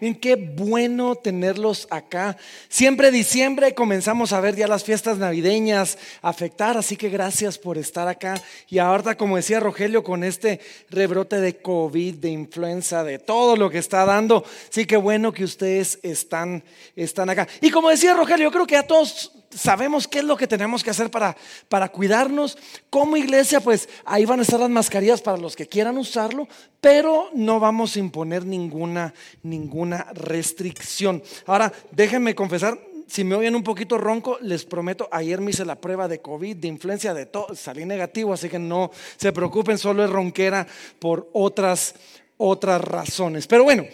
Bien, qué bueno tenerlos acá. Siempre diciembre comenzamos a ver ya las fiestas navideñas afectar, así que gracias por estar acá. Y ahora, como decía Rogelio, con este rebrote de COVID, de influenza, de todo lo que está dando, sí que bueno que ustedes están, están acá. Y como decía Rogelio, yo creo que a todos sabemos qué es lo que tenemos que hacer para, para cuidarnos. Como iglesia, pues ahí van a estar las mascarillas para los que quieran usarlo, pero no vamos a imponer ninguna, ninguna restricción. Ahora, déjenme confesar, si me oyen un poquito ronco, les prometo, ayer me hice la prueba de COVID, de influencia, de todo, salí negativo, así que no se preocupen, solo es ronquera por otras, otras razones. Pero bueno,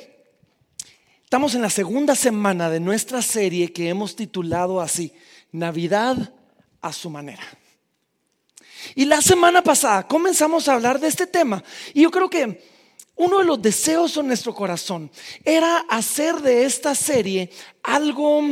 estamos en la segunda semana de nuestra serie que hemos titulado así, Navidad a su manera. Y la semana pasada comenzamos a hablar de este tema y yo creo que uno de los deseos en nuestro corazón era hacer de esta serie algo,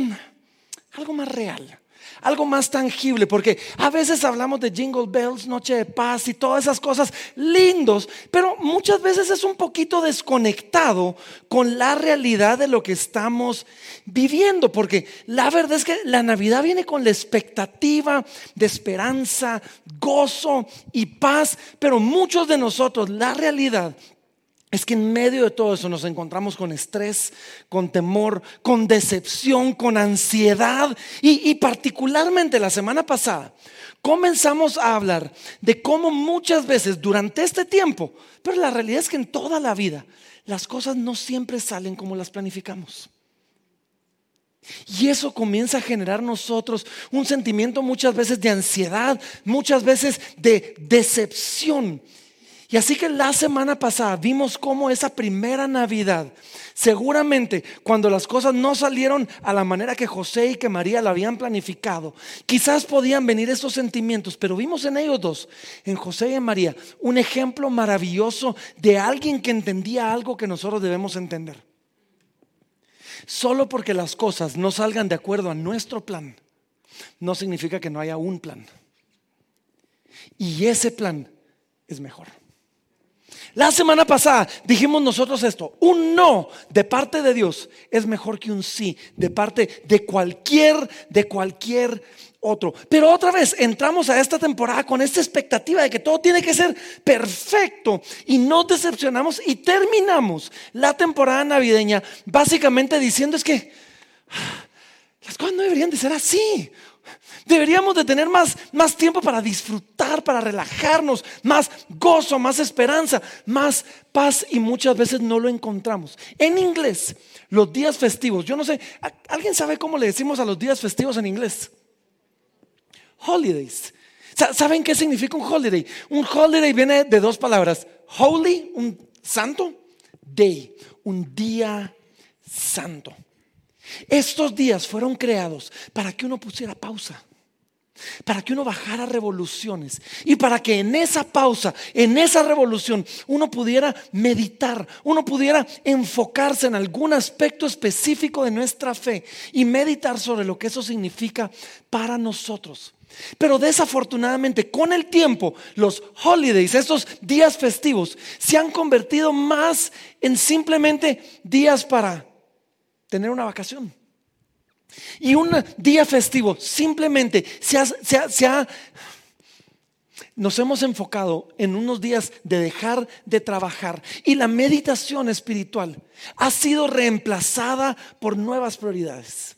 algo más real algo más tangible, porque a veces hablamos de Jingle Bells, Noche de Paz y todas esas cosas lindos, pero muchas veces es un poquito desconectado con la realidad de lo que estamos viviendo, porque la verdad es que la Navidad viene con la expectativa de esperanza, gozo y paz, pero muchos de nosotros la realidad es que en medio de todo eso nos encontramos con estrés, con temor, con decepción, con ansiedad y, particularmente la semana pasada comenzamos a hablar de cómo muchas veces durante este tiempo, pero la realidad es que en toda la vida las cosas no siempre salen como las planificamos. Y eso comienza a generar nosotros un sentimiento muchas veces de ansiedad, muchas veces de decepción. Y así que la semana pasada vimos cómo esa primera Navidad, seguramente cuando las cosas no salieron a la manera que José y que María la habían planificado, quizás podían venir esos sentimientos, pero vimos en ellos dos, en José y en María, un ejemplo maravilloso de alguien que entendía algo que nosotros debemos entender. Solo porque las cosas no salgan de acuerdo a nuestro plan, no significa que no haya un plan. Y ese plan es mejor. La semana pasada dijimos nosotros esto, un no de parte de Dios es mejor que un sí de parte de cualquier, de cualquier otro. Pero otra vez entramos a esta temporada con esta expectativa de que todo tiene que ser perfecto y nos decepcionamos y terminamos la temporada navideña básicamente diciendo es que las cosas no deberían de ser así. Deberíamos de tener más, más tiempo para disfrutar, para relajarnos, más gozo, más esperanza, más paz y muchas veces no lo encontramos. En inglés, los días festivos, yo no sé, ¿alguien sabe cómo le decimos a los días festivos en inglés? Holidays. ¿Saben qué significa un holiday? Un holiday viene de dos palabras. Holy, un santo, day, un día santo. Estos días fueron creados para que uno pusiera pausa para que uno bajara revoluciones y para que en esa pausa, en esa revolución, uno pudiera meditar, uno pudiera enfocarse en algún aspecto específico de nuestra fe y meditar sobre lo que eso significa para nosotros. Pero desafortunadamente con el tiempo los holidays, estos días festivos, se han convertido más en simplemente días para tener una vacación y un día festivo simplemente se ha, nos hemos enfocado en unos días de dejar de trabajar y la meditación espiritual ha sido reemplazada por nuevas prioridades.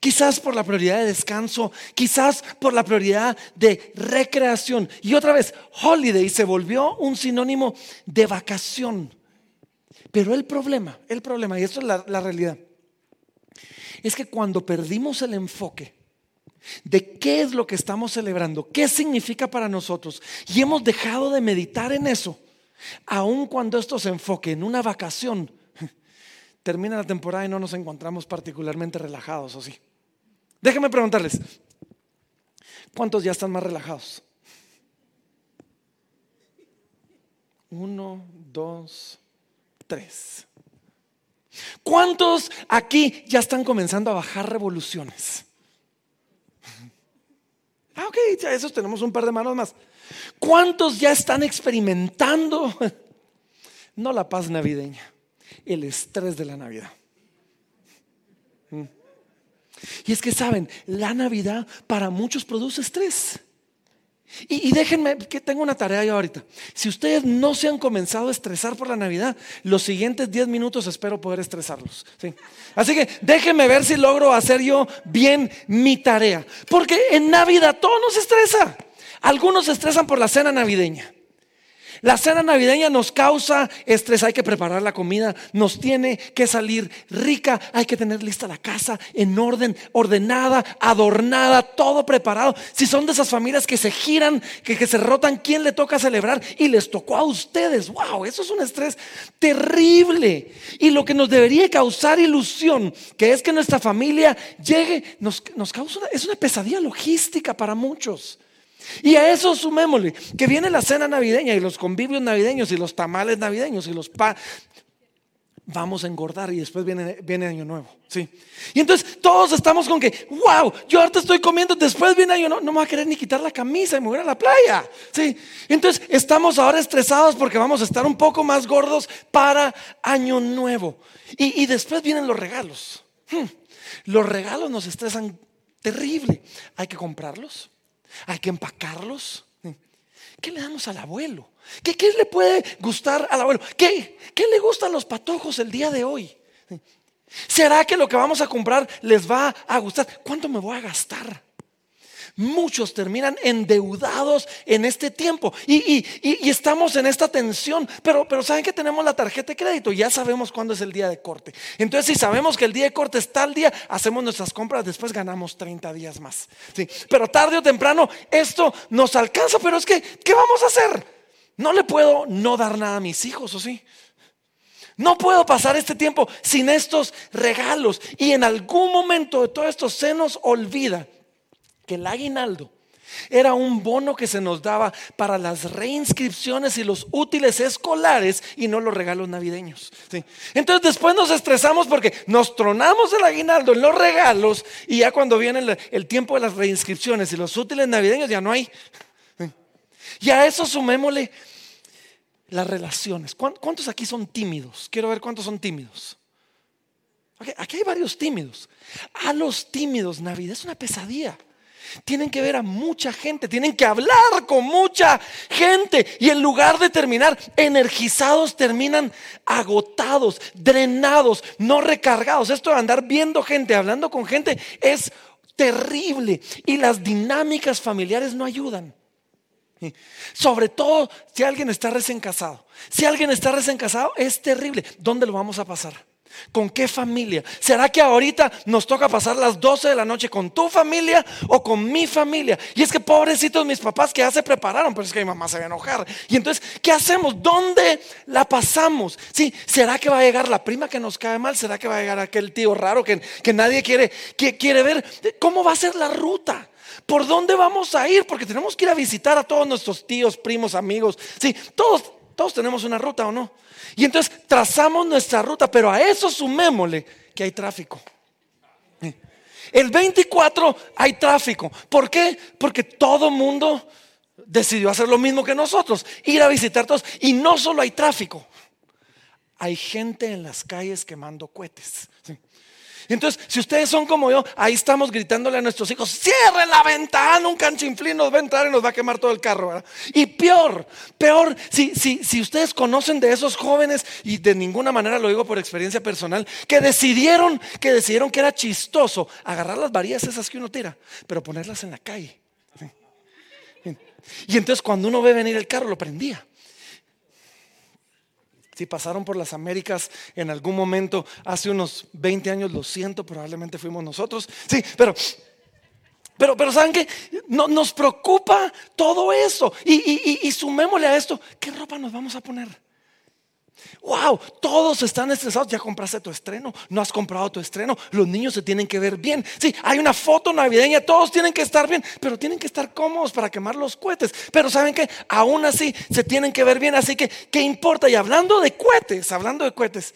Quizás por la prioridad de descanso, quizás por la prioridad de recreación. Y otra vez, holiday se volvió un sinónimo de vacación. Pero el problema, el problema, y esto es la realidad, es que cuando perdimos el enfoque de qué es lo que estamos celebrando, qué significa para nosotros, y hemos dejado de meditar en eso, aun cuando esto se enfoque en una vacación, termina la temporada y no nos encontramos particularmente relajados, ¿o sí? Déjenme preguntarles, ¿cuántos ya están más relajados? Uno, dos, tres. ¿Cuántos aquí ya están comenzando a bajar revoluciones? Ah, ok, ya esos tenemos un par de manos más. ¿Cuántos ya están experimentando? No la paz navideña, el estrés de la Navidad. Mm. Y es que saben, la Navidad para muchos produce estrés. Y, déjenme que tengo una tarea yo ahorita. Si ustedes no se han comenzado a estresar por la Navidad, los siguientes 10 minutos espero poder estresarlos. Así que déjenme ver si logro hacer yo bien mi tarea. Porque en Navidad todo nos estresa. Algunos se estresan por la cena navideña. La cena navideña nos causa estrés, hay que preparar la comida, nos tiene que salir rica, hay que tener lista la casa en orden, ordenada, adornada, todo preparado. Si son de esas familias que se giran, que, que se rotan, ¿quién le toca celebrar? Y les tocó a ustedes, wow, eso es un estrés terrible. Y lo que nos debería causar ilusión, que es que nuestra familia llegue, nos, nos causa es una pesadilla logística para muchos. Y a eso sumémosle que viene la cena navideña y los convivios navideños y los tamales navideños y los pa vamos a engordar y después viene, viene año nuevo. ¿sí? Y entonces todos estamos con que, wow, yo ahorita estoy comiendo, después viene año nuevo, no me va a querer ni quitar la camisa y me voy a la playa. ¿sí? Entonces estamos ahora estresados porque vamos a estar un poco más gordos para año nuevo. Y, después vienen los regalos. Hmm. Los regalos nos estresan terrible. Hay que comprarlos. Hay que empacarlos. ¿Qué le damos al abuelo? ¿Qué, le puede gustar al abuelo? ¿Qué, ¿Qué le gustan los patojos el día de hoy? ¿Será que lo que vamos a comprar les va a gustar? ¿Cuánto me voy a gastar? Muchos terminan endeudados en este tiempo y, estamos en esta tensión, pero, pero saben que tenemos la tarjeta de crédito, ya sabemos cuándo es el día de corte. Entonces, si sabemos que el día de corte es tal día, hacemos nuestras compras, después ganamos 30 días más. ¿sí? Pero tarde o temprano esto nos alcanza, pero es que, ¿qué vamos a hacer? No le puedo no dar nada a mis hijos, ¿o sí? No puedo pasar este tiempo sin estos regalos. Y en algún momento de todo esto se nos olvida que el aguinaldo era un bono que se nos daba para las reinscripciones y los útiles escolares y no los regalos navideños. Entonces después nos estresamos porque nos tronamos el aguinaldo en los regalos y ya cuando viene el, tiempo de las reinscripciones y los útiles navideños ya no hay. Y a eso sumémosle las relaciones. ¿Cuántos aquí son tímidos? Quiero ver cuántos son tímidos. Aquí hay varios tímidos. A los tímidos Navidad es una pesadilla. Tienen que ver a mucha gente, tienen que hablar con mucha gente y en lugar de terminar energizados, terminan agotados, drenados, no recargados. Esto de andar viendo gente, hablando con gente es terrible y las dinámicas familiares no ayudan. Sobre todo si alguien está recién casado. Si alguien está recién casado, es terrible. ¿Dónde lo vamos a pasar? ¿Con qué familia? ¿Será que ahorita nos toca pasar las 12 de la noche con tu familia o con mi familia? Y es que pobrecitos mis papás que ya se prepararon, pero es que mi mamá se va a enojar. Y entonces, ¿qué hacemos? ¿Dónde la pasamos? Sí, ¿será que va a llegar la prima que nos cae mal? ¿Será que va a llegar aquel tío raro que, que nadie quiere, que quiere ver? ¿Cómo va a ser la ruta? ¿Por dónde vamos a ir? Porque tenemos que ir a visitar a todos nuestros tíos, primos, amigos. Sí, todos, todos tenemos una ruta o no. Y entonces trazamos nuestra ruta, pero a eso sumémosle que hay tráfico. El 24 hay tráfico. ¿Por qué? Porque todo mundo decidió hacer lo mismo que nosotros, ir a visitar todos. Y no solo hay tráfico, hay gente en las calles quemando cohetes. Entonces, si ustedes son como yo, ahí estamos gritándole a nuestros hijos, cierre la ventana, un canchinflín nos va a entrar y nos va a quemar todo el carro. Y peor, peor, si, si, si ustedes conocen de esos jóvenes, y de ninguna manera lo digo por experiencia personal, que decidieron, que decidieron que era chistoso agarrar las varillas esas que uno tira, pero ponerlas en la calle. Y entonces cuando uno ve venir el carro, lo prendía. Si pasaron por las Américas en algún momento, hace unos 20 años, lo siento, probablemente fuimos nosotros. Sí, pero pero, pero ¿saben qué? No, nos preocupa todo eso. Y, y, y, sumémosle a esto, ¿qué ropa nos vamos a poner? Wow, todos están estresados. Ya compraste tu estreno, no has comprado tu estreno. Los niños se tienen que ver bien. Sí, hay una foto navideña, todos tienen que estar bien, pero tienen que estar cómodos para quemar los cohetes. Pero saben que aún así se tienen que ver bien. Así que, ¿qué importa? Y hablando de cohetes, hablando de cohetes,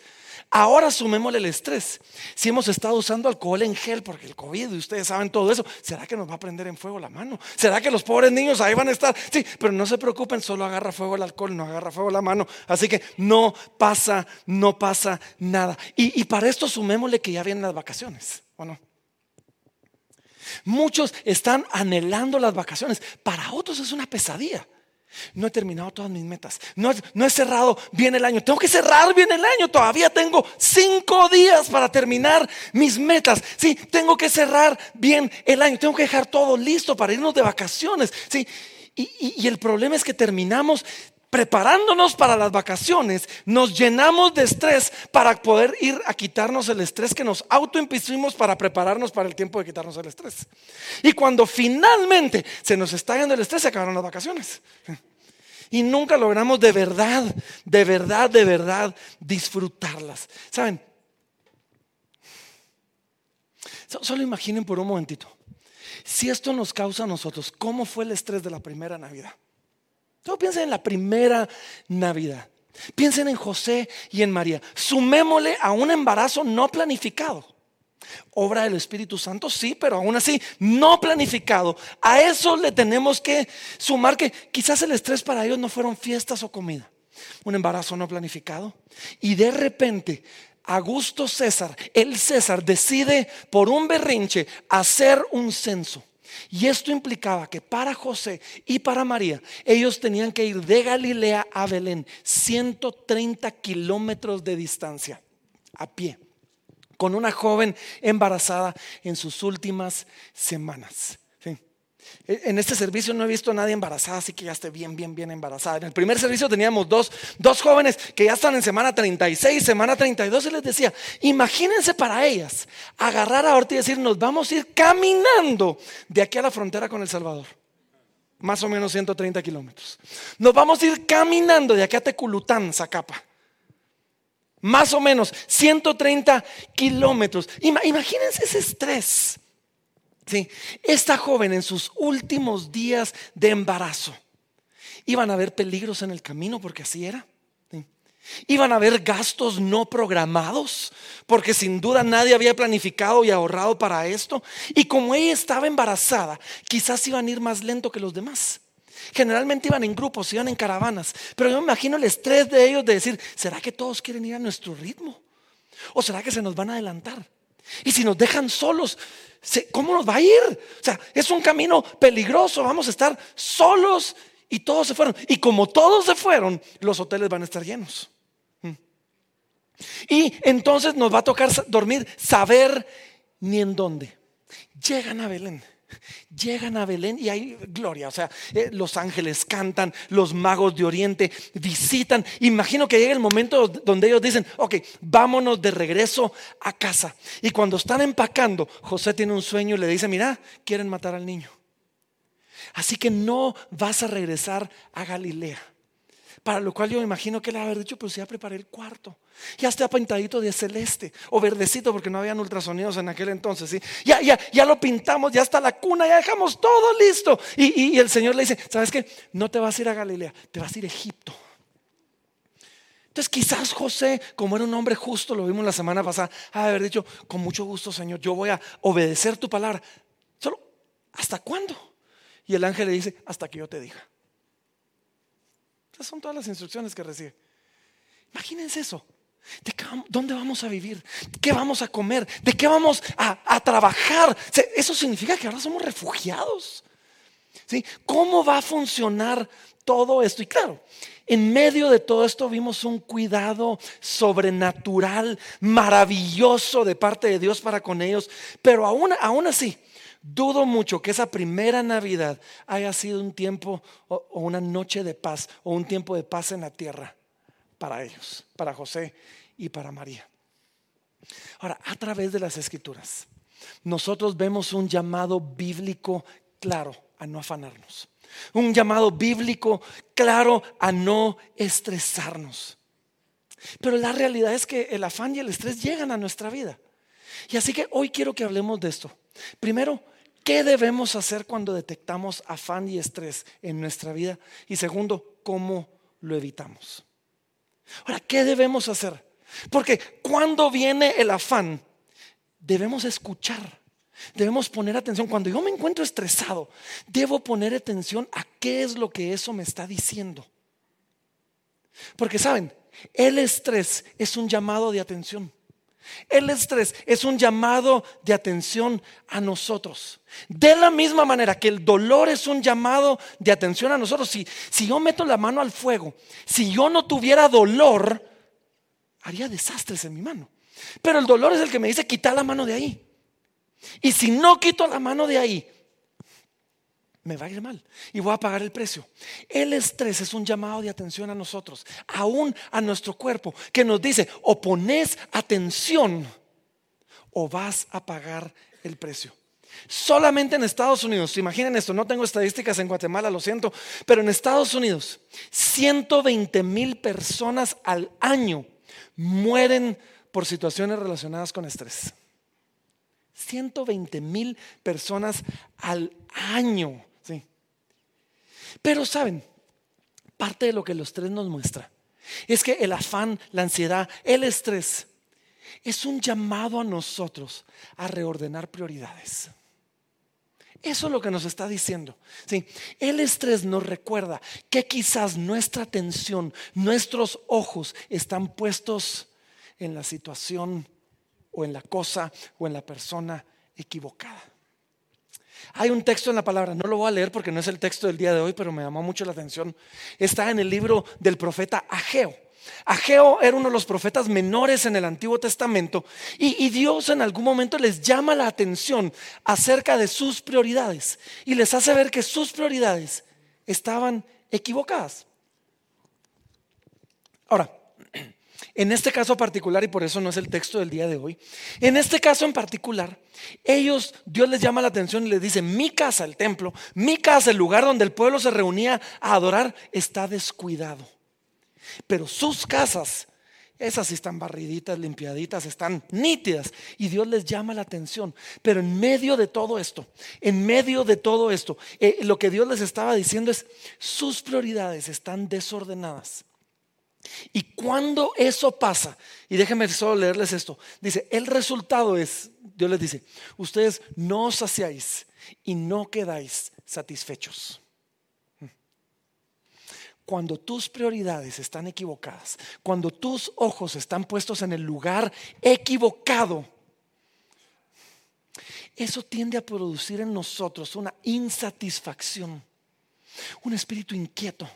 Ahora sumémosle el estrés. Si hemos estado usando alcohol en gel porque el COVID y ustedes saben todo eso, ¿será que nos va a prender en fuego la mano? ¿Será que los pobres niños ahí van a estar? Sí, pero no se preocupen, solo agarra fuego el alcohol, no agarra fuego la mano. Así que no pasa, no pasa nada. Y, y para esto sumémosle que ya vienen las vacaciones, ¿o no? Muchos están anhelando las vacaciones, para otros es una pesadilla. No he terminado todas mis metas. No, he cerrado bien el año. Tengo que cerrar bien el año. Todavía tengo cinco días para terminar mis metas. Sí, tengo que cerrar bien el año. Tengo que dejar todo listo para irnos de vacaciones. Sí, y el problema es que terminamos preparándonos para las vacaciones, nos llenamos de estrés para poder ir a quitarnos el estrés que nos autoimpusimos para prepararnos para el tiempo de quitarnos el estrés. Y cuando finalmente se nos está yendo el estrés, se acabaron las vacaciones. Y nunca logramos de verdad, de verdad, de verdad disfrutarlas. ¿Saben? Solo imaginen por un momentito. Si esto nos causa a nosotros, ¿cómo fue el estrés de la primera Navidad? Solo piensen en la primera Navidad. Piensen en José y en María. Sumémosle a un embarazo no planificado. Obra del Espíritu Santo, sí, pero aún así no planificado. A eso le tenemos que sumar que quizás el estrés para ellos no fueron fiestas o comida. Un embarazo no planificado. Y de repente, Augusto César, el César, decide por un berrinche hacer un censo. Y esto implicaba que para José y para María, ellos tenían que ir de Galilea a Belén, 130 kilómetros de distancia, a pie, con una joven embarazada en sus últimas semanas. E, en este servicio no he visto a nadie embarazada, así que ya esté bien, bien, bien embarazada. En el primer servicio teníamos dos, dos jóvenes que ya están en semana 36, semana 32, y les decía, imagínense para ellas agarrar ahorita y decir, nos vamos a ir caminando de aquí a la frontera con El Salvador. Más o menos 130 kilómetros. Nos vamos a ir caminando de aquí a Teculután, Zacapa. Más o menos 130 kilómetros. Imagínense ese estrés. Sí, esta joven en sus últimos días de embarazo, iban a haber peligros en el camino porque así era. Iban a haber gastos no programados, porque sin duda nadie había planificado y ahorrado para esto. Y como ella estaba embarazada, quizás iban a ir más lento que los demás. Generalmente iban en grupos, iban en caravanas. Pero yo me imagino el estrés de ellos de decir, ¿será que todos quieren ir a nuestro ritmo? ¿O será que se nos van a adelantar? Y si nos dejan solos, ¿cómo nos va a ir? O sea, es un camino peligroso, vamos a estar solos y todos se fueron. Y como todos se fueron, los hoteles van a estar llenos. Mm. Y entonces nos va a tocar dormir, saber ni en dónde. Llegan a Belén. Llegan a Belén y hay gloria, o sea, eh, los ángeles cantan, los magos de Oriente visitan. Imagino que llega el momento donde ellos dicen, ok, vámonos de regreso a casa. Y cuando están empacando, José tiene un sueño y le dice, mira, quieren matar al niño. Así que no vas a regresar a Galilea. Para lo cual yo me imagino que le haber dicho, pues ya preparé el cuarto. Ya está pintadito de celeste o verdecito porque no habían ultrasonidos en aquel entonces. ¿sí? Ya, ya, ya lo pintamos, ya está la cuna, ya dejamos todo listo. Y, el Señor le dice, ¿sabes qué? No te vas a ir a Galilea, te vas a ir a Egipto. Entonces quizás José, como era un hombre justo, lo vimos la semana pasada, a haber dicho, con mucho gusto Señor, yo voy a obedecer tu palabra. Solo, ¿hasta cuándo? Y el ángel le dice, hasta que yo te diga son todas las instrucciones que recibe. Imagínense eso. ¿De ¿Dónde vamos a vivir? ¿Qué vamos a comer? ¿De qué vamos a, trabajar? Eso significa que ahora somos refugiados. ¿Sí? ¿Cómo va a funcionar todo esto? Y claro, en medio de todo esto vimos un cuidado sobrenatural, maravilloso de parte de Dios para con ellos, pero aún, aún así, Dudo mucho que esa primera Navidad haya sido un tiempo o, una noche de paz o un tiempo de paz en la tierra para ellos, para José y para María. Ahora, a través de las escrituras, nosotros vemos un llamado bíblico claro a no afanarnos. Un llamado bíblico claro a no estresarnos. Pero la realidad es que el afán y el estrés llegan a nuestra vida. Y así que hoy quiero que hablemos de esto. Primero, ¿qué debemos hacer cuando detectamos afán y estrés en nuestra vida? Y segundo, ¿cómo lo evitamos? Ahora, ¿qué debemos hacer? Porque cuando viene el afán, debemos escuchar. Debemos poner atención. Cuando yo me encuentro estresado, debo poner atención a qué es lo que eso me está diciendo. Porque saben, el estrés es un llamado de atención. El estrés es un llamado de atención a nosotros. De la misma manera que el dolor es un llamado de atención a nosotros. Si, si yo meto la mano al fuego, si yo no tuviera dolor, haría desastres en mi mano. Pero el dolor es el que me dice quita la mano de ahí. Y si no quito la mano de ahí, me va a ir mal y voy a pagar el precio. El estrés es un llamado de atención a nosotros, aún a nuestro cuerpo, que nos dice, o pones atención o vas a pagar el precio. Solamente en Estados Unidos, imaginen esto, no tengo estadísticas en Guatemala, lo siento, pero en Estados Unidos, 120 mil personas al año mueren por situaciones relacionadas con estrés. 120 mil personas al año. Pero saben, parte de lo que el estrés nos muestra es que el afán, la ansiedad, el estrés es un llamado a nosotros a reordenar prioridades. Eso es lo que nos está diciendo. ¿sí? El estrés nos recuerda que quizás nuestra atención, nuestros ojos están puestos en la situación o en la cosa o en la persona equivocada. Hay un texto en la palabra, no lo voy a leer porque no es el texto del día de hoy, pero me llamó mucho la atención. Está en el libro del profeta Ageo. Ageo era uno de los profetas menores en el Antiguo Testamento y, y, Dios en algún momento les llama la atención acerca de sus prioridades y les hace ver que sus prioridades estaban equivocadas. Ahora, en este caso particular, y por eso no es el texto del día de hoy, en este caso en particular, ellos, Dios les llama la atención y les dice, mi casa, el templo, mi casa, el lugar donde el pueblo se reunía a adorar, está descuidado. Pero sus casas, esas sí están barriditas, limpiaditas, están nítidas. Y Dios les llama la atención. Pero en medio de todo esto, en medio de todo esto, eh, lo que Dios les estaba diciendo es, sus prioridades están desordenadas. Y cuando eso pasa, y déjenme solo leerles esto, dice, el resultado es, Dios les dice, ustedes no os saciáis y no quedáis satisfechos. Cuando tus prioridades están equivocadas, cuando tus ojos están puestos en el lugar equivocado, eso tiende a producir en nosotros una insatisfacción, un espíritu inquieto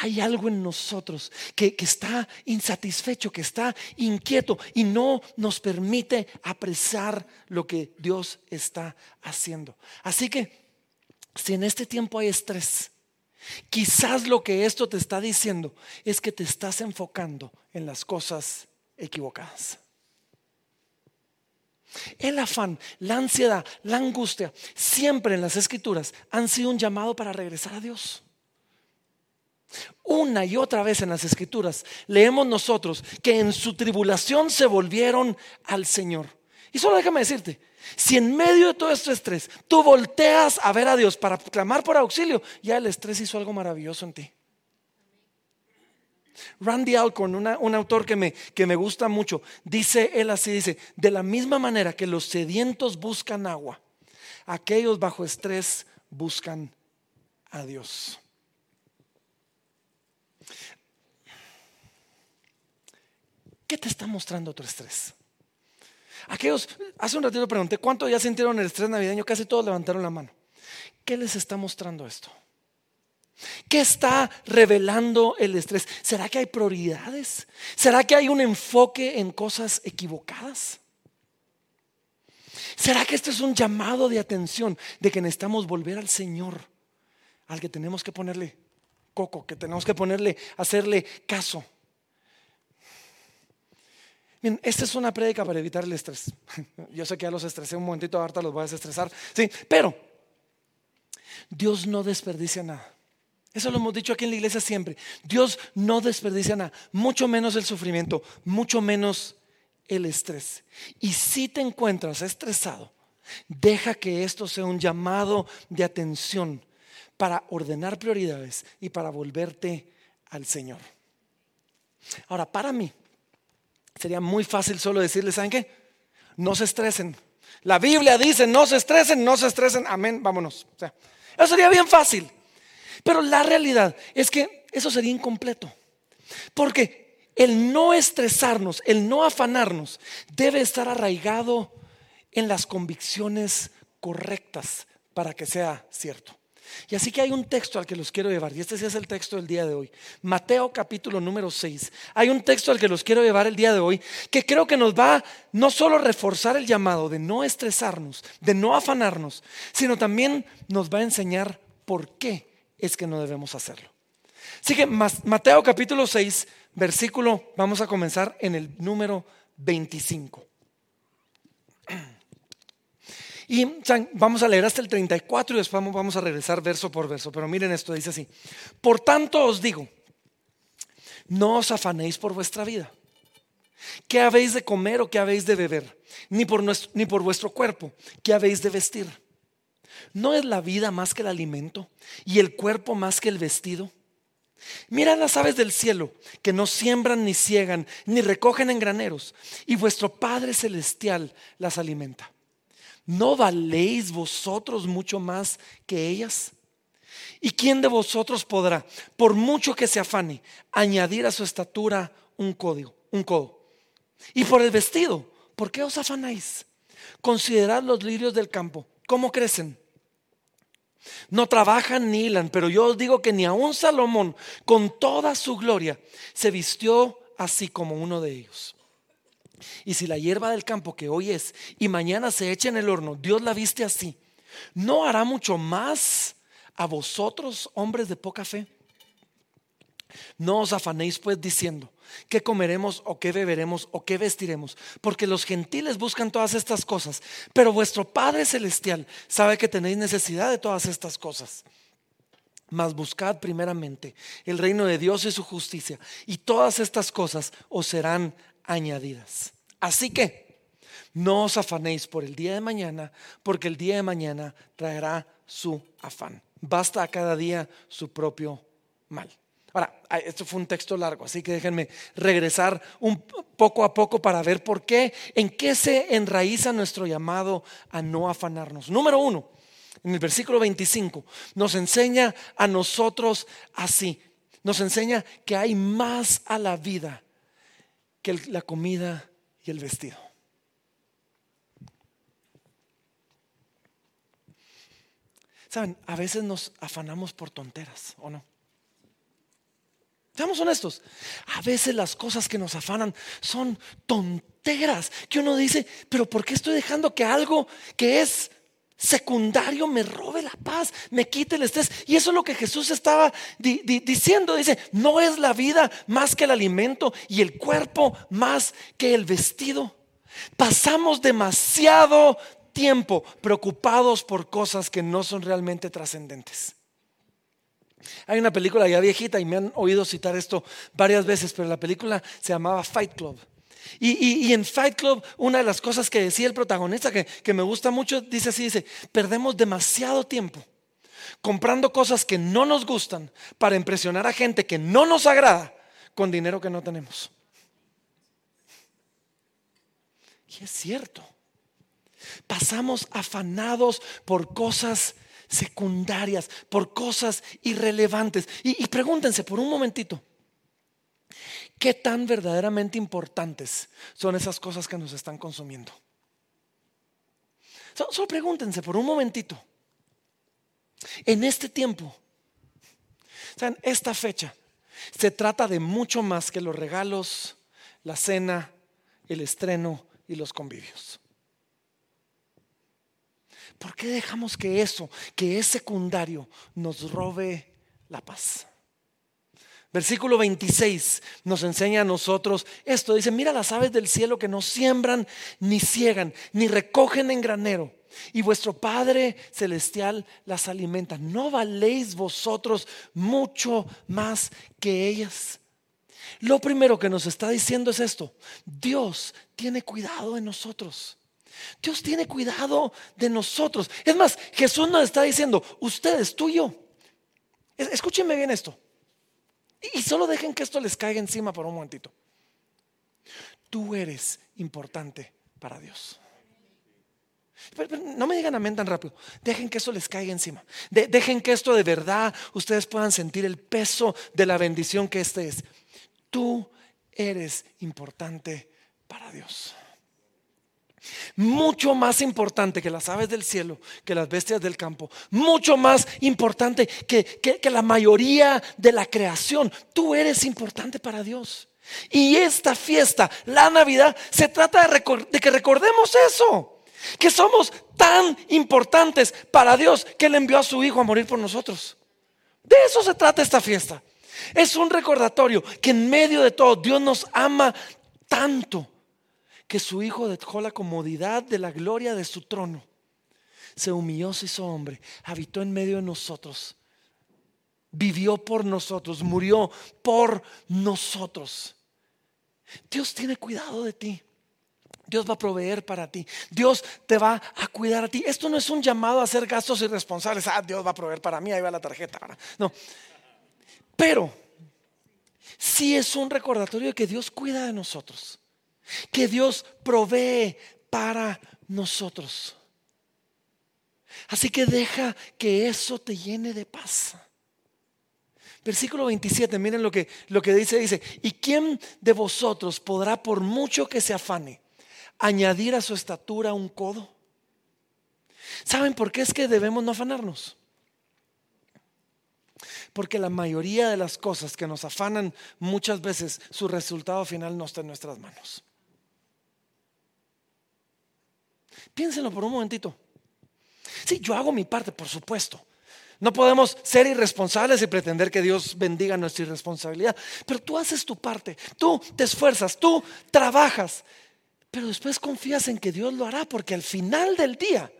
hay algo en nosotros que, está insatisfecho, que está inquieto y no nos permite apreciar lo que Dios está haciendo. Así que si en este tiempo hay estrés, quizás lo que esto te está diciendo es que te estás enfocando en las cosas equivocadas. El afán, la ansiedad, la angustia, siempre en las escrituras han sido un llamado para regresar a Dios. Una y otra vez en las escrituras leemos nosotros que en su tribulación se volvieron al Señor. Y solo déjame decirte, si en medio de todo este estrés tú volteas a ver a Dios para clamar por auxilio, ya el estrés hizo algo maravilloso en ti. Randy Alcorn, un autor que me, que me gusta mucho, dice él así, dice, de la misma manera que los sedientos buscan agua, aquellos bajo estrés buscan a Dios. ¿Qué te está mostrando tu estrés? Aquellos, hace un ratito pregunté, ¿cuánto ya sintieron el estrés navideño? Casi todos levantaron la mano. ¿Qué les está mostrando esto? ¿Qué está revelando el estrés? ¿Será que hay prioridades? ¿Será que hay un enfoque en cosas equivocadas? ¿Será que esto es un llamado de atención de que necesitamos volver al Señor, al que tenemos que ponerle coco, que tenemos que ponerle, hacerle caso? Esta es una prédica para evitar el estrés. Yo sé que ya los estresé un momentito, ahorita los voy a desestresar. Sí, pero Dios no desperdicia nada. Eso lo hemos dicho aquí en la iglesia siempre. Dios no desperdicia nada, mucho menos el sufrimiento, mucho menos el estrés. Y si te encuentras estresado, deja que esto sea un llamado de atención para ordenar prioridades y para volverte al Señor. Ahora, para mí, Sería muy fácil solo decirles, ¿saben qué? No se estresen. La Biblia dice, no se estresen, no se estresen, amén, vámonos. O sea, eso sería bien fácil. Pero la realidad es que eso sería incompleto. Porque el no estresarnos, el no afanarnos, debe estar arraigado en las convicciones correctas para que sea cierto. Y así que hay un texto al que los quiero llevar, y este sí es el texto del día de hoy. Mateo capítulo número 6. Hay un texto al que los quiero llevar el día de hoy que creo que nos va no solo reforzar el llamado de no estresarnos, de no afanarnos, sino también nos va a enseñar por qué es que no debemos hacerlo. Así que Mateo capítulo 6, versículo, vamos a comenzar en el número 25. Y vamos a leer hasta el 34 y después vamos a regresar verso por verso. Pero miren esto, dice así. Por tanto os digo, no os afanéis por vuestra vida. ¿Qué habéis de comer o qué habéis de beber? Ni por, ni por vuestro cuerpo. ¿Qué habéis de vestir? ¿No es la vida más que el alimento y el cuerpo más que el vestido? Mira las aves del cielo, que no siembran ni ciegan, ni recogen en graneros, y vuestro Padre Celestial las alimenta. ¿No valéis vosotros mucho más que ellas? ¿Y quién de vosotros podrá, por mucho que se afane, añadir a su estatura un código, un codo? Y por el vestido, ¿por qué os afanáis? Considerad los lirios del campo, ¿cómo crecen? No trabajan ni hilan, pero yo os digo que ni aun Salomón, con toda su gloria, se vistió así como uno de ellos. Y si la hierba del campo que hoy es y mañana se echa en el horno, Dios la viste así, ¿no hará mucho más a vosotros, hombres de poca fe? No os afanéis pues diciendo, ¿qué comeremos o qué beberemos o qué vestiremos? Porque los gentiles buscan todas estas cosas, pero vuestro Padre Celestial sabe que tenéis necesidad de todas estas cosas. Mas buscad primeramente el reino de Dios y su justicia, y todas estas cosas os serán añadidas. Así que no os afanéis por el día de mañana, porque el día de mañana traerá su afán. Basta a cada día su propio mal. Ahora, esto fue un texto largo, así que déjenme regresar un poco a poco para ver por qué, en qué se enraiza nuestro llamado a no afanarnos. Número uno, en el versículo 25, nos enseña a nosotros así, nos enseña que hay más a la vida la comida y el vestido. Saben, a veces nos afanamos por tonteras, ¿o no? Seamos honestos, a veces las cosas que nos afanan son tonteras, que uno dice, pero ¿por qué estoy dejando que algo que es secundario me robe la paz, me quite el estrés. Y eso es lo que Jesús estaba diciendo. Dice, no es la vida más que el alimento y el cuerpo más que el vestido. Pasamos demasiado tiempo preocupados por cosas que no son realmente trascendentes. Hay una película ya viejita y me han oído citar esto varias veces, pero la película se llamaba Fight Club. Y, en Fight Club, una de las cosas que decía el protagonista, que, que me gusta mucho, dice así, dice, perdemos demasiado tiempo comprando cosas que no nos gustan para impresionar a gente que no nos agrada con dinero que no tenemos. Y es cierto. Pasamos afanados por cosas secundarias, por cosas irrelevantes. Y, y, pregúntense por un momentito, ¿Qué tan verdaderamente importantes son esas cosas que nos están consumiendo? Solo, pregúntense por un momentito. En este tiempo, en esta fecha, se trata de mucho más que los regalos, la cena, el estreno y los convivios. ¿Por qué dejamos que eso, que es secundario, nos robe la paz? Versículo 26 nos enseña a nosotros esto. Dice, mira las aves del cielo que no siembran, ni ciegan, ni recogen en granero. Y vuestro Padre Celestial las alimenta. ¿No valéis vosotros mucho más que ellas? Lo primero que nos está diciendo es esto. Dios tiene cuidado de nosotros. Dios tiene cuidado de nosotros. Es más, Jesús nos está diciendo, ustedes, tú y yo. Escúchenme bien esto. Y solo dejen que esto les caiga encima por un momentito. tú eres importante para Dios. no me digan amén tan rápido. Dejen que eso les caiga encima. dejen que esto de verdad ustedes puedan sentir el peso de la bendición que este es. Tú eres importante para Dios. Mucho más importante que las aves del cielo, que las bestias del campo. Mucho más importante que, que la mayoría de la creación. Tú eres importante para Dios. Y esta fiesta, la Navidad, se trata de, que recordemos eso, que somos tan importantes para Dios que Él envió a su Hijo a morir por nosotros. De eso se trata esta fiesta. Es un recordatorio que en medio de todo Dios nos ama tanto que su Hijo dejó la comodidad de la gloria de su trono. Se humilló, se hizo hombre, habitó en medio de nosotros, vivió por nosotros, murió por nosotros. Dios tiene cuidado de ti. Dios va a proveer para ti. Dios te va a cuidar a ti. Esto no es un llamado a hacer gastos irresponsables. Ah, Dios va a proveer para mí, ahí va la tarjeta. No. Pero sí es un recordatorio de que Dios cuida de nosotros. Que Dios provee para nosotros. Así que deja que eso te llene de paz. Versículo 27, miren lo que, lo que dice, dice, ¿y quién de vosotros podrá, por mucho que se afane, añadir a su estatura un codo? ¿Saben por qué es que debemos no afanarnos? Porque la mayoría de las cosas que nos afanan, muchas veces su resultado final no está en nuestras manos. Piénsenlo por un momentito. Sí, yo hago mi parte, por supuesto. No podemos ser irresponsables y pretender que Dios bendiga nuestra irresponsabilidad. Pero tú haces tu parte, tú te esfuerzas, tú trabajas. Pero después confías en que Dios lo hará, porque al final del día,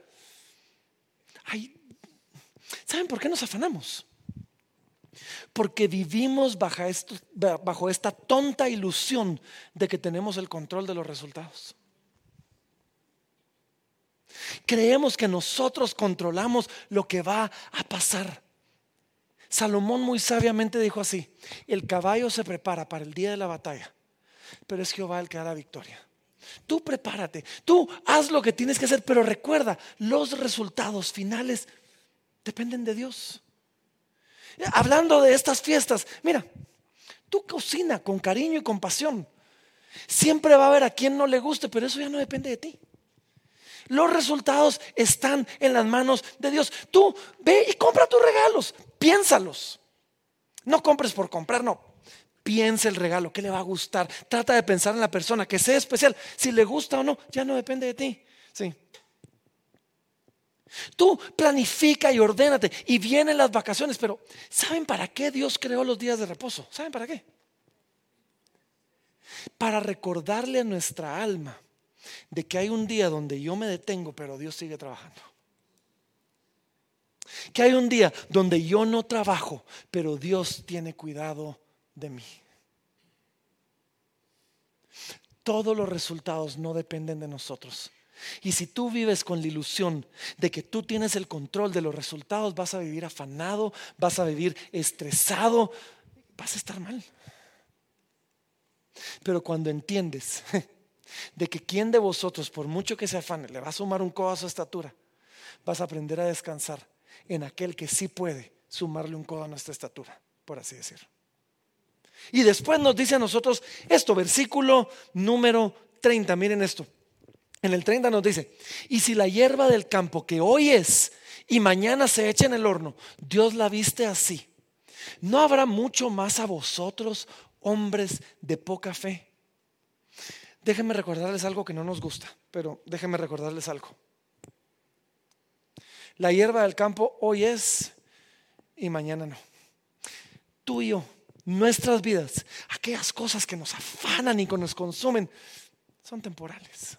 ¿saben por qué nos afanamos? Porque vivimos bajo, bajo esta tonta ilusión de que tenemos el control de los resultados. Creemos que nosotros controlamos lo que va a pasar. Salomón muy sabiamente dijo así, el caballo se prepara para el día de la batalla, pero es Jehová el que da la victoria. Tú prepárate, tú haz lo que tienes que hacer, pero recuerda, los resultados finales dependen de Dios. Hablando de estas fiestas, mira, tú cocina con cariño y con pasión. Siempre va a haber a quien no le guste, pero eso ya no depende de ti. Los resultados están en las manos de Dios. Tú ve y compra tus regalos, piénsalos. No compres por comprar, no. Piensa el regalo, qué le va a gustar. Trata de pensar en la persona, que sea especial. Si le gusta o no, ya no depende de ti. Sí. Tú planifica y ordénate y vienen las vacaciones, pero ¿saben para qué Dios creó los días de reposo? ¿Saben para qué? Para recordarle a nuestra alma de que hay un día donde yo me detengo, pero Dios sigue trabajando. Que hay un día donde yo no trabajo, pero Dios tiene cuidado de mí. Todos los resultados no dependen de nosotros. Y si tú vives con la ilusión de que tú tienes el control de los resultados, vas a vivir afanado, vas a vivir estresado, vas a estar mal. Pero cuando entiendes de que quien de vosotros, por mucho que se afane, le va a sumar un codo a su estatura, vas a aprender a descansar en aquel que sí puede sumarle un codo a nuestra estatura, por así decir. Y después nos dice a nosotros esto, versículo número 30, miren esto. En el 30 nos dice, y si la hierba del campo que hoy es y mañana se echa en el horno, Dios la viste así, ¿no habrá mucho más a vosotros, hombres de poca fe? Déjenme recordarles algo que no nos gusta, pero déjenme recordarles algo. La hierba del campo hoy es y mañana no. Tú y yo, nuestras vidas, aquellas cosas que nos afanan y que nos consumen, son temporales.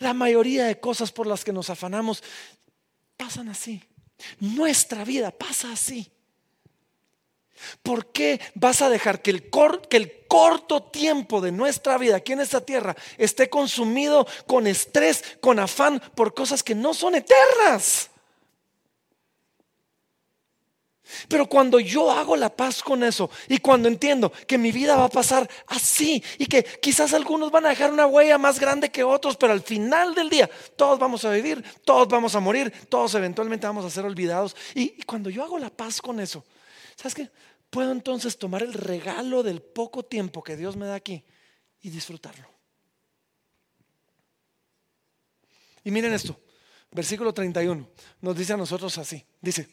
La mayoría de cosas por las que nos afanamos pasan así. Nuestra vida pasa así. ¿Por qué vas a dejar que el, corto tiempo de nuestra vida aquí en esta tierra esté consumido con estrés, con afán por cosas que no son eternas? Pero cuando yo hago la paz con eso y cuando entiendo que mi vida va a pasar así y que quizás algunos van a dejar una huella más grande que otros, pero al final del día todos vamos a vivir, todos vamos a morir, todos eventualmente vamos a ser olvidados. Y, cuando yo hago la paz con eso, ¿sabes qué? Puedo entonces tomar el regalo del poco tiempo que Dios me da aquí y disfrutarlo. Y miren esto, versículo 31, nos dice a nosotros así, dice,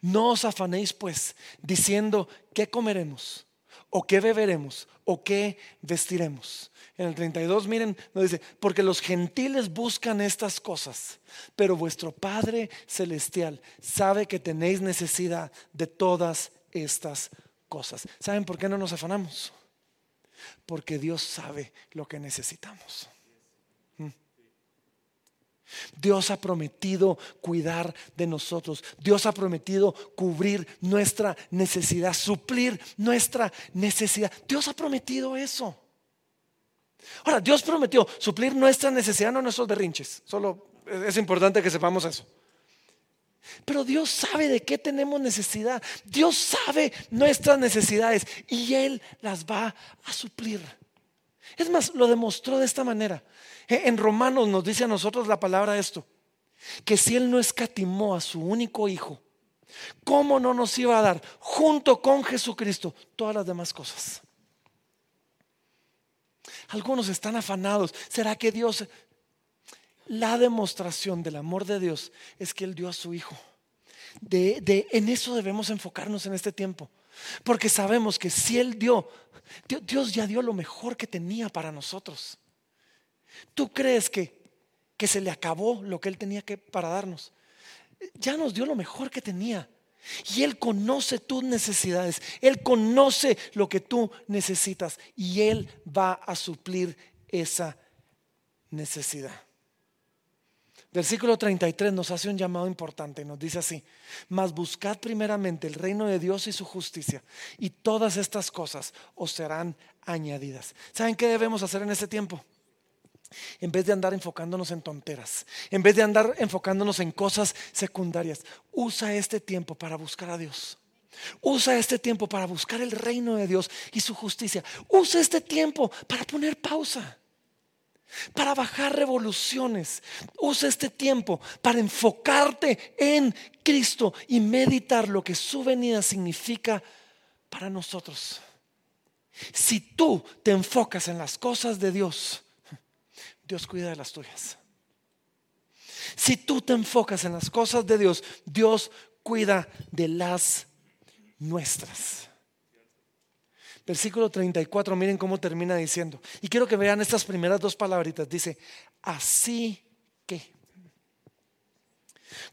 no os afanéis pues diciendo qué comeremos o qué beberemos o qué vestiremos. En el 32, miren, nos dice, porque los gentiles buscan estas cosas, pero vuestro Padre Celestial sabe que tenéis necesidad de todas estas cosas. ¿Saben por qué no nos afanamos? Porque Dios sabe lo que necesitamos. Dios ha prometido cuidar de nosotros. Dios ha prometido cubrir nuestra necesidad, suplir nuestra necesidad. Dios ha prometido eso. Ahora, Dios prometió suplir nuestra necesidad, no nuestros berrinches. Solo es importante que sepamos eso. Pero Dios sabe de qué tenemos necesidad. Dios sabe nuestras necesidades y Él las va a suplir. Es más, lo demostró de esta manera. E, en Romanos nos dice a nosotros la palabra esto, que si Él no escatimó a su único hijo, ¿cómo no nos iba a dar junto con Jesucristo todas las demás cosas? Algunos están afanados. ¿Será que Dios... La demostración del amor de Dios es que Él dio a su Hijo. De, en eso debemos enfocarnos en este tiempo. Porque sabemos que si Él dio, Dios ya dio lo mejor que tenía para nosotros. ¿Tú crees que, que se le acabó lo que Él tenía que para darnos? Ya nos dio lo mejor que tenía. Y Él conoce tus necesidades. Él conoce lo que tú necesitas. Y Él va a suplir esa necesidad. Versículo 33 nos hace un llamado importante. Nos dice así. Mas buscad primeramente el reino de Dios y su justicia. Y todas estas cosas os serán añadidas. ¿Saben qué debemos hacer en este tiempo? En vez de andar enfocándonos en tonteras, en vez de andar enfocándonos en cosas secundarias, usa este tiempo para buscar a Dios. Usa este tiempo para buscar el reino de Dios y su justicia. Usa este tiempo para poner pausa, para bajar revoluciones. Usa este tiempo para enfocarte en Cristo y meditar lo que su venida significa para nosotros. Si tú te enfocas en las cosas de Dios, Dios cuida de las tuyas. Si tú te enfocas en las cosas de Dios, Dios cuida de las nuestras. Versículo 34, miren cómo termina diciendo. Y quiero que vean estas primeras dos palabritas. Dice, así que.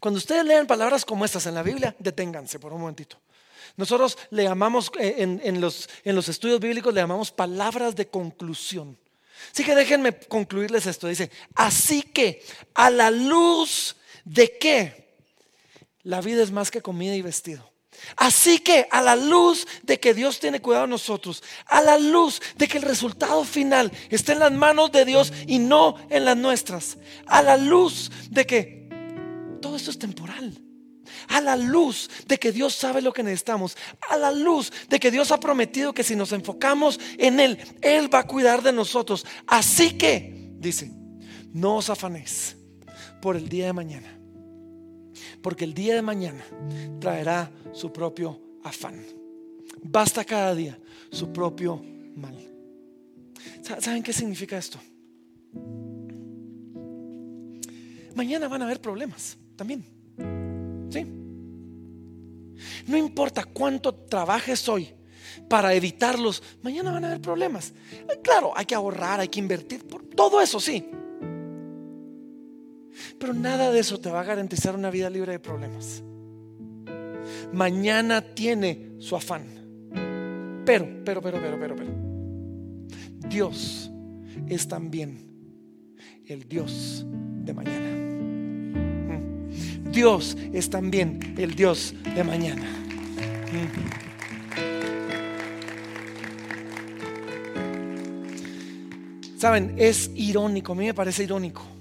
Cuando ustedes leen palabras como estas en la Biblia, deténganse por un momentito. Nosotros le llamamos, eh, en, los, en los estudios bíblicos, le llamamos palabras de conclusión. Así que déjenme concluirles esto. Dice, así que a la luz de que la vida es más que comida y vestido. Así que a la luz de que Dios tiene cuidado de nosotros, a la luz de que el resultado final está en las manos de Dios y no en las nuestras, a la luz de que todo esto es temporal a la luz de que Dios sabe lo que necesitamos, a la luz de que Dios ha prometido que si nos enfocamos en Él, Él va a cuidar de nosotros. Así que, dice, no os afanéis por el día de mañana, porque el día de mañana traerá su propio afán. Basta cada día su propio mal. ¿Saben qué significa esto? Mañana van a haber problemas también. ¿Sí? No importa cuánto trabajes hoy para evitarlos, mañana van a haber problemas. Claro, hay que ahorrar, hay que invertir, todo eso sí. Pero nada de eso te va a garantizar una vida libre de problemas. Mañana tiene su afán. Pero, pero, pero, pero, pero, pero. Dios es también el Dios de mañana. Dios es también el Dios de mañana. Saben, es irónico, a mí me parece irónico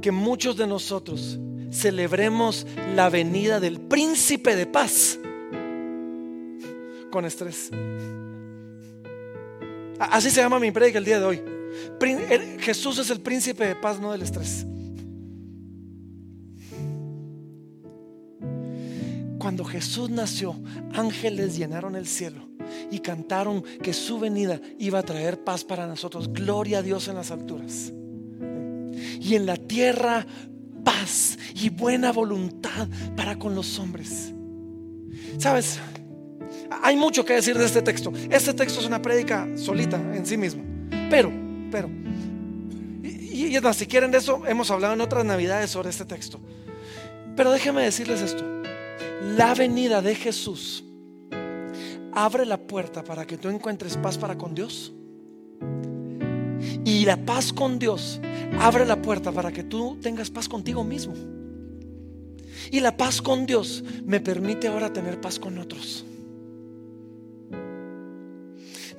que muchos de nosotros celebremos la venida del príncipe de paz con estrés. Así se llama mi predica el día de hoy. Jesús es el príncipe de paz, no del estrés. Cuando Jesús nació, ángeles llenaron el cielo y cantaron que su venida iba a traer paz para nosotros. Gloria a Dios en las alturas. Y en la tierra paz y buena voluntad para con los hombres. ¿Sabes? Hay mucho que decir de este texto. Este texto es una prédica solita en sí mismo. Pero, pero, y, y, si quieren de eso, hemos hablado en otras navidades sobre este texto. Pero déjenme decirles esto. La venida de Jesús abre la puerta para que tú encuentres paz para con Dios. Y la paz con Dios abre la puerta para que tú tengas paz contigo mismo. Y la paz con Dios me permite ahora tener paz con otros.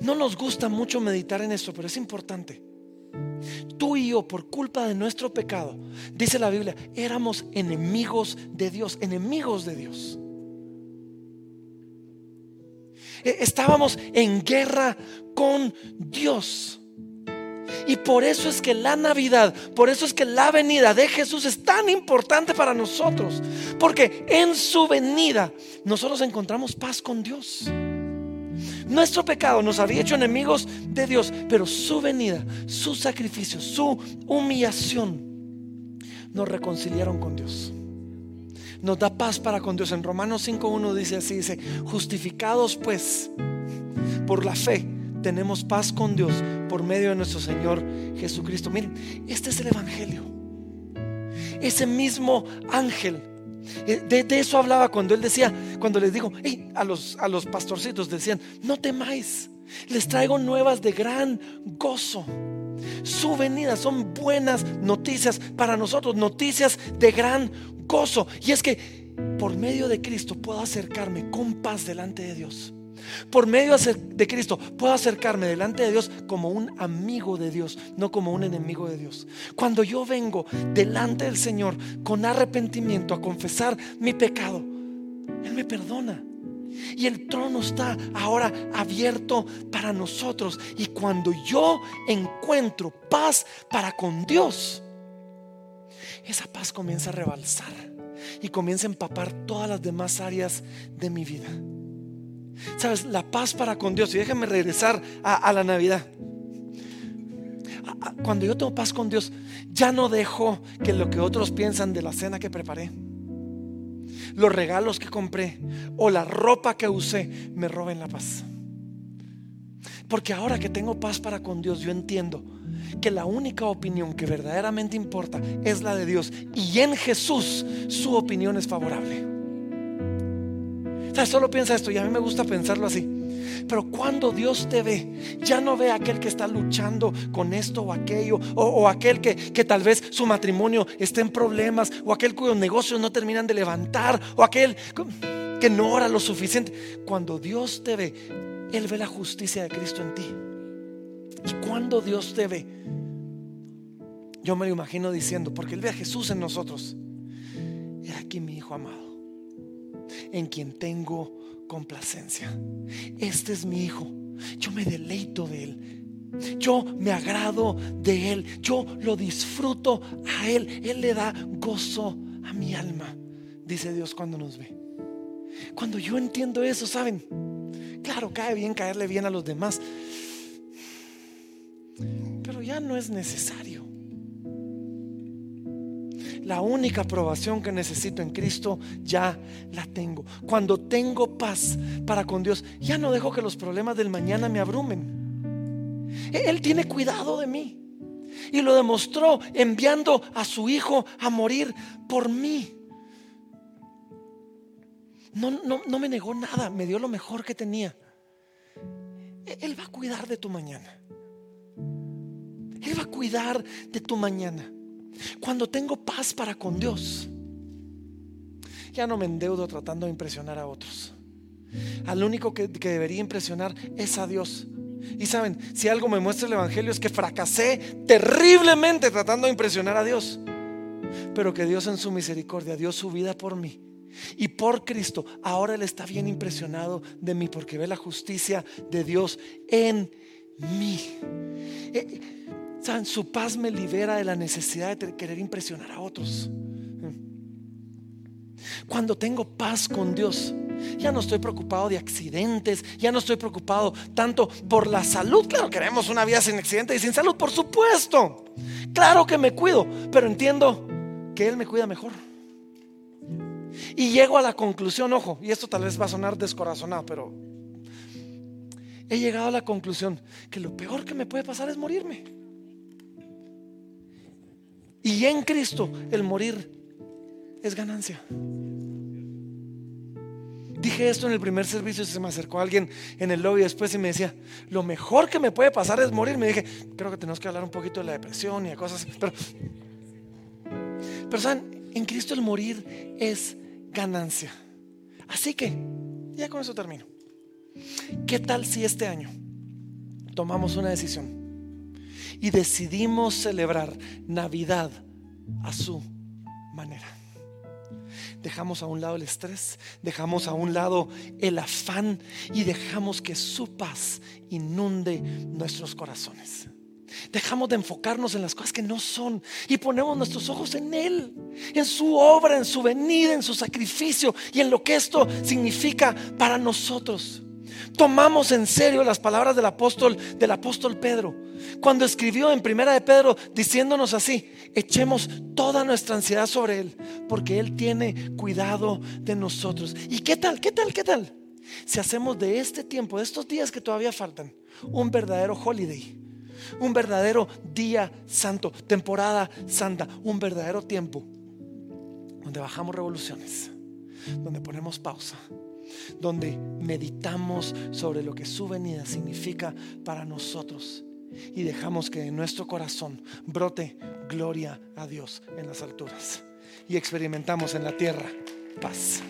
No nos gusta mucho meditar en esto, pero es importante. Tú y yo, por culpa de nuestro pecado, dice la Biblia, éramos enemigos de Dios, enemigos de Dios. E, estábamos en guerra con Dios. Y por eso es que la Navidad, por eso es que la venida de Jesús es tan importante para nosotros. Porque en su venida nosotros encontramos paz con Dios. Nuestro pecado nos había hecho enemigos de Dios, pero su venida, su sacrificio, su humillación nos reconciliaron con Dios. Nos da paz para con Dios. En Romanos 5.1 dice así, dice, justificados pues por la fe tenemos paz con Dios por medio de nuestro Señor Jesucristo. Miren, este es el Evangelio. Ese mismo ángel. Eh, de, eso hablaba cuando él decía, cuando les digo, a, los, a los pastorcitos decían, no temáis, les traigo nuevas de gran gozo. Su venida son buenas noticias para nosotros, noticias de gran gozo. Y es que por medio de Cristo puedo acercarme con paz delante de Dios. Por medio de Cristo puedo acercarme delante de Dios como un amigo de Dios, no como un enemigo de Dios. Cuando yo vengo delante del Señor con arrepentimiento a confesar mi pecado, Él me perdona. Y el trono está ahora abierto para nosotros. Y cuando yo encuentro paz para con Dios, esa paz comienza a rebalsar y comienza a empapar todas las demás áreas de mi vida. Sabes, la paz para con Dios. Y déjame regresar a, la Navidad. Cuando yo tengo paz con Dios, ya no dejo que lo que otros piensan de la cena que preparé, los regalos que compré o la ropa que usé me roben la paz. Porque ahora que tengo paz para con Dios, yo entiendo que la única opinión que verdaderamente importa es la de Dios. Y en Jesús su opinión es favorable. Solo piensa esto y a mí me gusta pensarlo así. Pero cuando Dios te ve, ya no ve a aquel que está luchando con esto o aquello, o, aquel que, que, tal vez su matrimonio esté en problemas, o aquel cuyos negocios no terminan de levantar, o aquel que no ora lo suficiente. Cuando Dios te ve, Él ve la justicia de Cristo en ti. Y cuando Dios te ve, yo me lo imagino diciendo, porque Él ve a Jesús en nosotros. Y aquí mi hijo amado en quien tengo complacencia. Este es mi hijo. Yo me deleito de él. Yo me agrado de él. Yo lo disfruto a él. Él le da gozo a mi alma, dice Dios cuando nos ve. Cuando yo entiendo eso, ¿saben? Claro, cae bien caerle bien a los demás. Pero ya no es necesario. La única aprobación que necesito en Cristo ya la tengo. Cuando tengo paz para con Dios, ya no dejo que los problemas del mañana me abrumen. E-, Él tiene cuidado de mí. Y lo demostró enviando a su hijo a morir por mí. No, no, me negó nada, me dio lo mejor que tenía. E-, Él va a cuidar de tu mañana. Él va a cuidar de tu mañana. Cuando tengo paz para con Dios, ya no me endeudo tratando de impresionar a otros. Al único que, debería impresionar es a Dios. Y saben, si algo me muestra el Evangelio es que fracasé terriblemente tratando de impresionar a Dios. Pero que Dios en su misericordia dio su vida por mí Y por Cristo, ahora Él está bien impresionado de mí porque ve la justicia de Dios en mí. Su paz me libera de la necesidad de querer impresionar a otros. Cuando tengo paz con Dios, ya no estoy preocupado de accidentes, ya no estoy preocupado tanto por la salud. Claro, queremos una vida sin accidentes y sin salud, por supuesto. Claro que me cuido, pero entiendo que Él me cuida mejor. Y llego a la conclusión, ojo, y esto tal vez va a sonar descorazonado, pero he llegado a la conclusión que lo peor que me puede pasar es morirme. Y en Cristo el morir es ganancia. Dije esto en el primer servicio se me acercó alguien en el lobby después y me decía, lo mejor que me puede pasar es morir. Me dije, creo que tenemos que hablar un poquito de la depresión y de cosas. Pero, pero ¿saben? En Cristo el morir es ganancia. Así que, ya con eso termino. ¿Qué tal si este año tomamos una decisión y decidimos celebrar Navidad a su manera? Dejamos a un lado el estrés, dejamos a un lado el afán y dejamos que su paz inunde nuestros corazones. Dejamos de enfocarnos en las cosas que no son y ponemos nuestros ojos en Él, en su obra, en su venida, en su sacrificio y en lo que esto significa para nosotros. Tomamos en serio las palabras del apóstol, del apóstol Pedro, cuando escribió en Primera de Pedro diciéndonos así: echemos toda nuestra ansiedad sobre Él, porque Él tiene cuidado de nosotros. ¿Y qué tal? ¿Qué tal? ¿Qué tal? Si hacemos de este tiempo, de estos días que todavía faltan, un verdadero holiday un verdadero día santo, temporada santa, un verdadero tiempo donde bajamos revoluciones, donde ponemos pausa, donde meditamos sobre lo que su venida significa para nosotros y dejamos que en nuestro corazón brote gloria a Dios en las alturas y experimentamos en la tierra paz.